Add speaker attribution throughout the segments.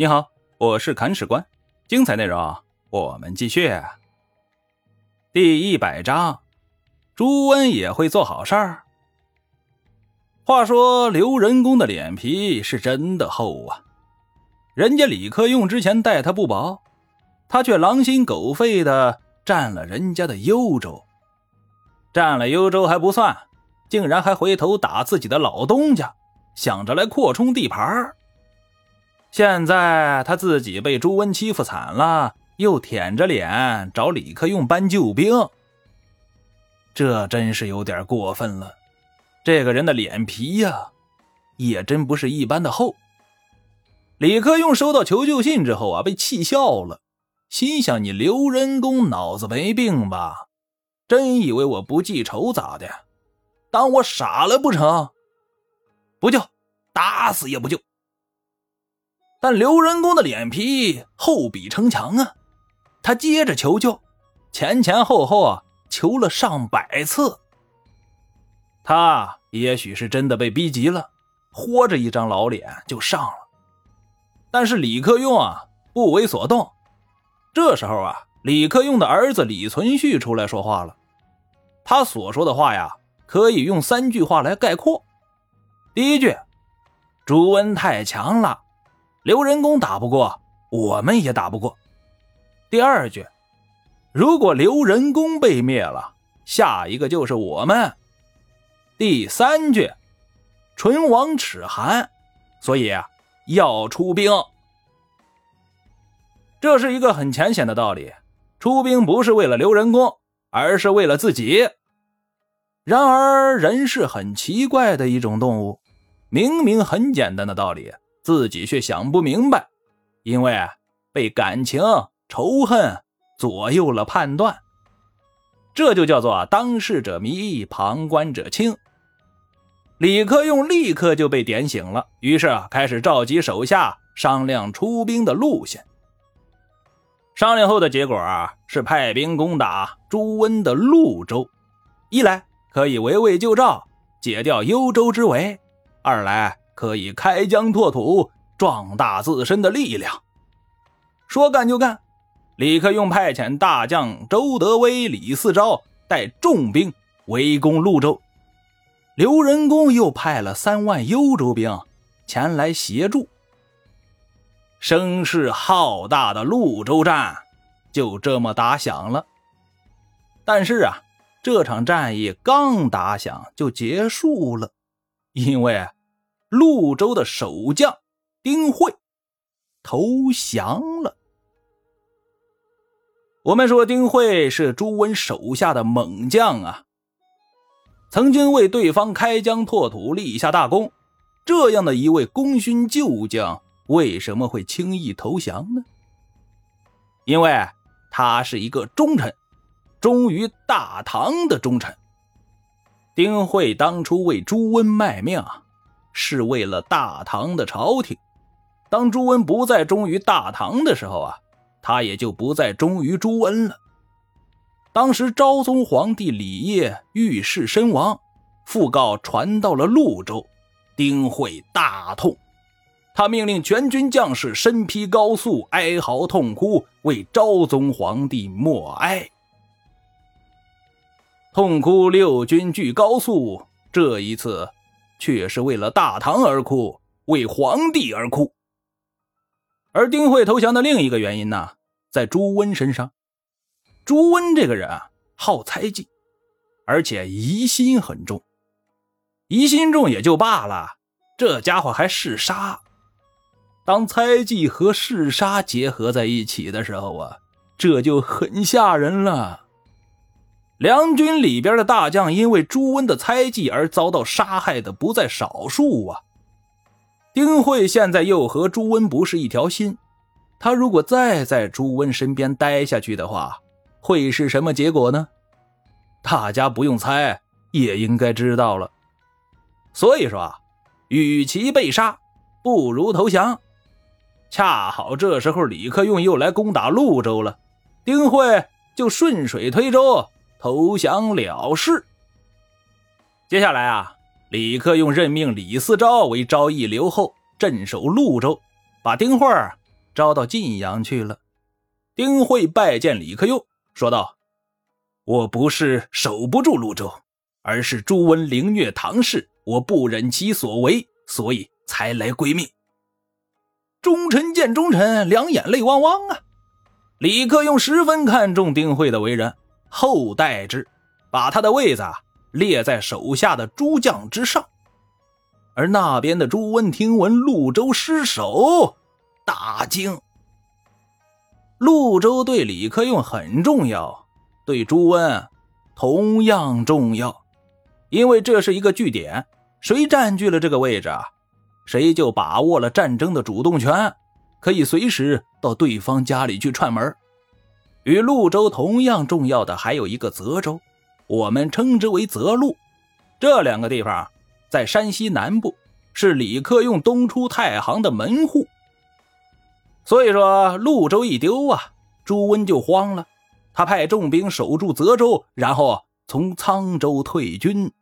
Speaker 1: 你好，我是砍史官，精彩内容我们继续。第一百章，朱温也会做好事儿。话说刘仁恭的脸皮是真的厚啊，人家李克用之前待他不薄，他却狼心狗肺的占了人家的幽州，占了幽州还不算，竟然还回头打自己的老东家，想着来扩充地盘儿。现在他自己被朱温欺负惨了，又舔着脸找李克用搬救兵，这真是有点过分了。这个人的脸皮呀，也真不是一般的厚。李克用收到求救信之后啊，被气笑了，心想：“你刘仁恭脑子没病吧？真以为我不记仇咋的？当我傻了不成？不救，打死也不救。”但刘仁恭的脸皮厚比城墙啊！他接着求救，前前后后啊求了上百次。他也许是真的被逼急了，豁着一张老脸就上了。但是李克用啊不为所动。这时候啊，李克用的儿子李存勖出来说话了。他所说的话呀，可以用三句话来概括。第一句：朱温太强了。刘仁恭打不过，我们也打不过。第二句，如果刘仁恭被灭了，下一个就是我们。第三句，唇亡齿寒，所以要出兵。这是一个很浅显的道理，出兵不是为了刘仁恭，而是为了自己。然而，人是很奇怪的一种动物，明明很简单的道理。自己却想不明白，因为被感情、仇恨左右了判断，这就叫做当事者迷，旁观者清。李克用立刻就被点醒了，于是开始召集手下商量出兵的路线。商量后的结果啊，是派兵攻打朱温的潞州，一来可以围魏救赵，解掉幽州之围；二来。可以开疆拓土，壮大自身的力量。说干就干，李克用派遣大将周德威、李嗣昭带重兵围攻潞州，刘仁恭又派了三万幽州兵前来协助。声势浩大的潞州战就这么打响了。但是啊，这场战役刚打响就结束了，因为。潞州的守将丁会投降了。我们说丁会是朱温手下的猛将啊，曾经为对方开疆拓土立下大功。这样的一位功勋旧将，为什么会轻易投降呢？因为他是一个忠臣，忠于大唐的忠臣。丁会当初为朱温卖命啊。是为了大唐的朝廷。当朱温不再忠于大唐的时候啊，他也就不再忠于朱温了。当时昭宗皇帝李晔遇事身亡，讣告传到了潞州，丁会大痛，他命令全军将士身披高素，哀嚎痛哭，为昭宗皇帝默哀。痛哭六军俱高肃，这一次。却是为了大唐而哭，为皇帝而哭。而丁慧投降的另一个原因呢，在朱温身上。朱温这个人啊，好猜忌，而且疑心很重。疑心重也就罢了，这家伙还嗜杀。当猜忌和嗜杀结合在一起的时候啊，这就很吓人了。梁军里边的大将因为朱温的猜忌而遭到杀害的不在少数啊。丁慧现在又和朱温不是一条心，他如果再在朱温身边待下去的话，会是什么结果呢？大家不用猜也应该知道了。所以说啊，与其被杀，不如投降。恰好这时候李克用又来攻打潞州了，丁慧就顺水推舟。投降了事。接下来啊，李克用任命李嗣昭为昭义留后，镇守潞州，把丁会招到晋阳去了。丁慧拜见李克用，说道：“我不是守不住潞州，而是朱温凌虐唐氏，我不忍其所为，所以才来归命。”忠臣见忠臣，两眼泪汪汪啊！李克用十分看重丁慧的为人，后代之，把他的位子列在手下的诸将之上。而那边的朱温听闻潞州失守，大惊。潞州对李克用很重要，对朱温同样重要，因为这是一个据点，谁占据了这个位置，谁就把握了战争的主动权，可以随时到对方家里去串门。与潞州同样重要的还有一个泽州，我们称之为泽路。这两个地方在山西南部，是李克用东出太行的门户。所以说，潞州一丢啊，朱温就慌了。他派重兵守住泽州，然后从沧州退军。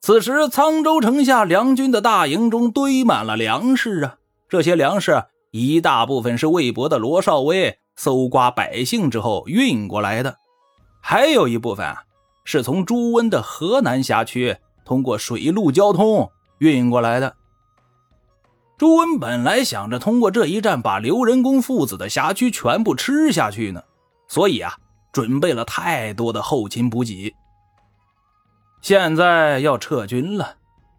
Speaker 1: 此时，沧州城下梁军的大营中堆满了粮食啊！这些粮食一大部分是魏博的罗少威搜刮百姓之后运过来的，还有一部分是从朱温的河南辖区通过水陆交通运过来的。朱温本来想着通过这一战把刘仁恭父子的辖区全部吃下去呢，所以啊，准备了太多的后勤补给。现在要撤军了，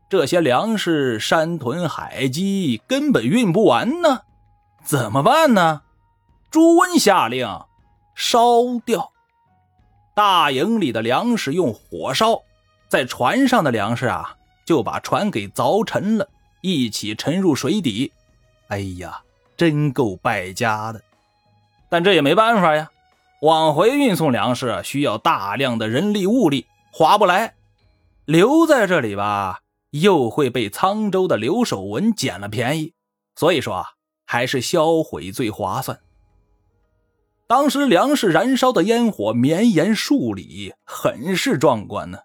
Speaker 1: 这些粮食山屯海积，根本运不完呢，怎么办呢？朱温下令烧掉大营里的粮食，用火烧，在船上的粮食啊，就把船给凿沉了。一起沉入水底，哎呀，真够败家的！但这也没办法呀，往回运送粮食需要大量的人力物力，划不来。留在这里吧，又会被沧州的刘守文捡了便宜。所以说啊，还是销毁最划算。当时粮食燃烧的烟火绵延数里，很是壮观呢。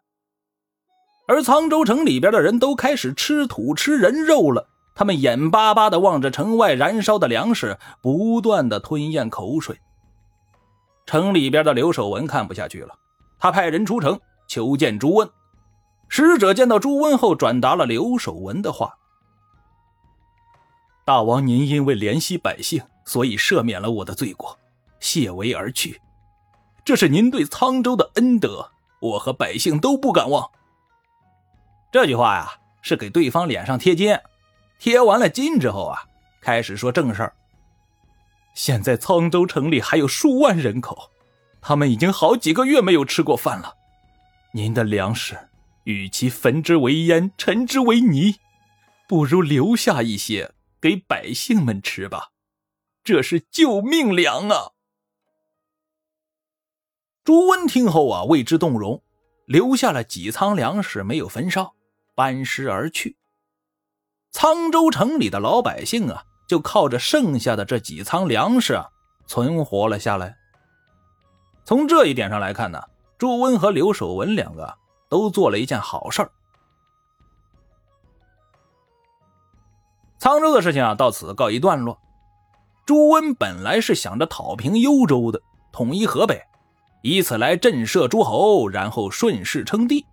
Speaker 1: 而沧州城里边的人都开始吃土吃人肉了，他们眼巴巴地望着城外燃烧的粮食，不断地吞咽口水。城里边的刘守文看不下去了，他派人出城求见朱温。使者见到朱温后，转达了刘守文的话：“大王，您因为怜惜百姓，所以赦免了我的罪过，谢为而去。这是您对沧州的恩德，我和百姓都不敢忘。”这句话呀，是给对方脸上贴金。贴完了金之后啊，开始说正事儿。现在沧州城里还有数万人口，他们已经好几个月没有吃过饭了。您的粮食，与其焚之为烟，沉之为泥，不如留下一些给百姓们吃吧。这是救命粮啊！朱温听后啊，为之动容，留下了几仓粮食没有焚烧。班师而去，沧州城里的老百姓啊，就靠着剩下的这几仓粮食啊，存活了下来。从这一点上来看呢，朱温和刘守文两个都做了一件好事。沧州的事情啊，到此告一段落。朱温本来是想着讨平幽州的，统一河北，以此来震慑诸侯，然后顺势称帝。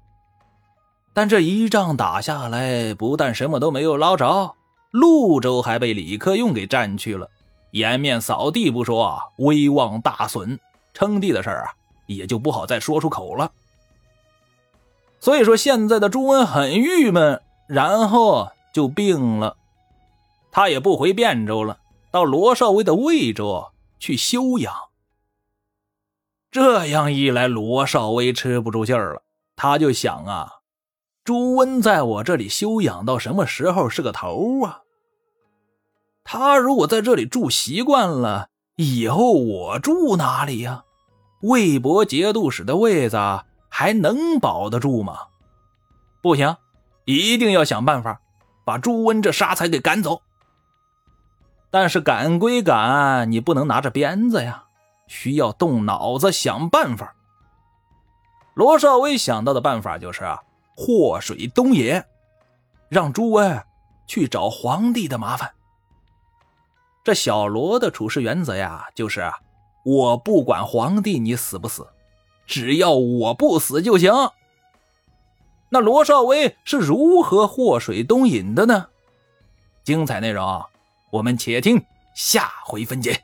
Speaker 1: 但这一仗打下来，不但什么都没有捞着，潞州还被李克用给占去了，颜面扫地不说，威望大损，称帝的事儿啊，也就不好再说出口了。所以说，现在的朱温很郁闷，然后就病了，他也不回汴州了，到罗少威的魏州去休养。这样一来，罗少威吃不住劲儿了，他就想啊。朱温在我这里休养到什么时候是个头啊？他如果在这里住习惯了，以后我住哪里呀？魏博节度使的位子还能保得住吗？不行，一定要想办法把朱温这杀才给赶走。但是赶归赶，你不能拿着鞭子呀，需要动脑子想办法。罗少威想到的办法就是啊。祸水东引，让朱温去找皇帝的麻烦。这小罗的处事原则呀，就是我不管皇帝你死不死，只要我不死就行。那罗少威是如何祸水东引的呢？精彩内容，我们且听下回分解。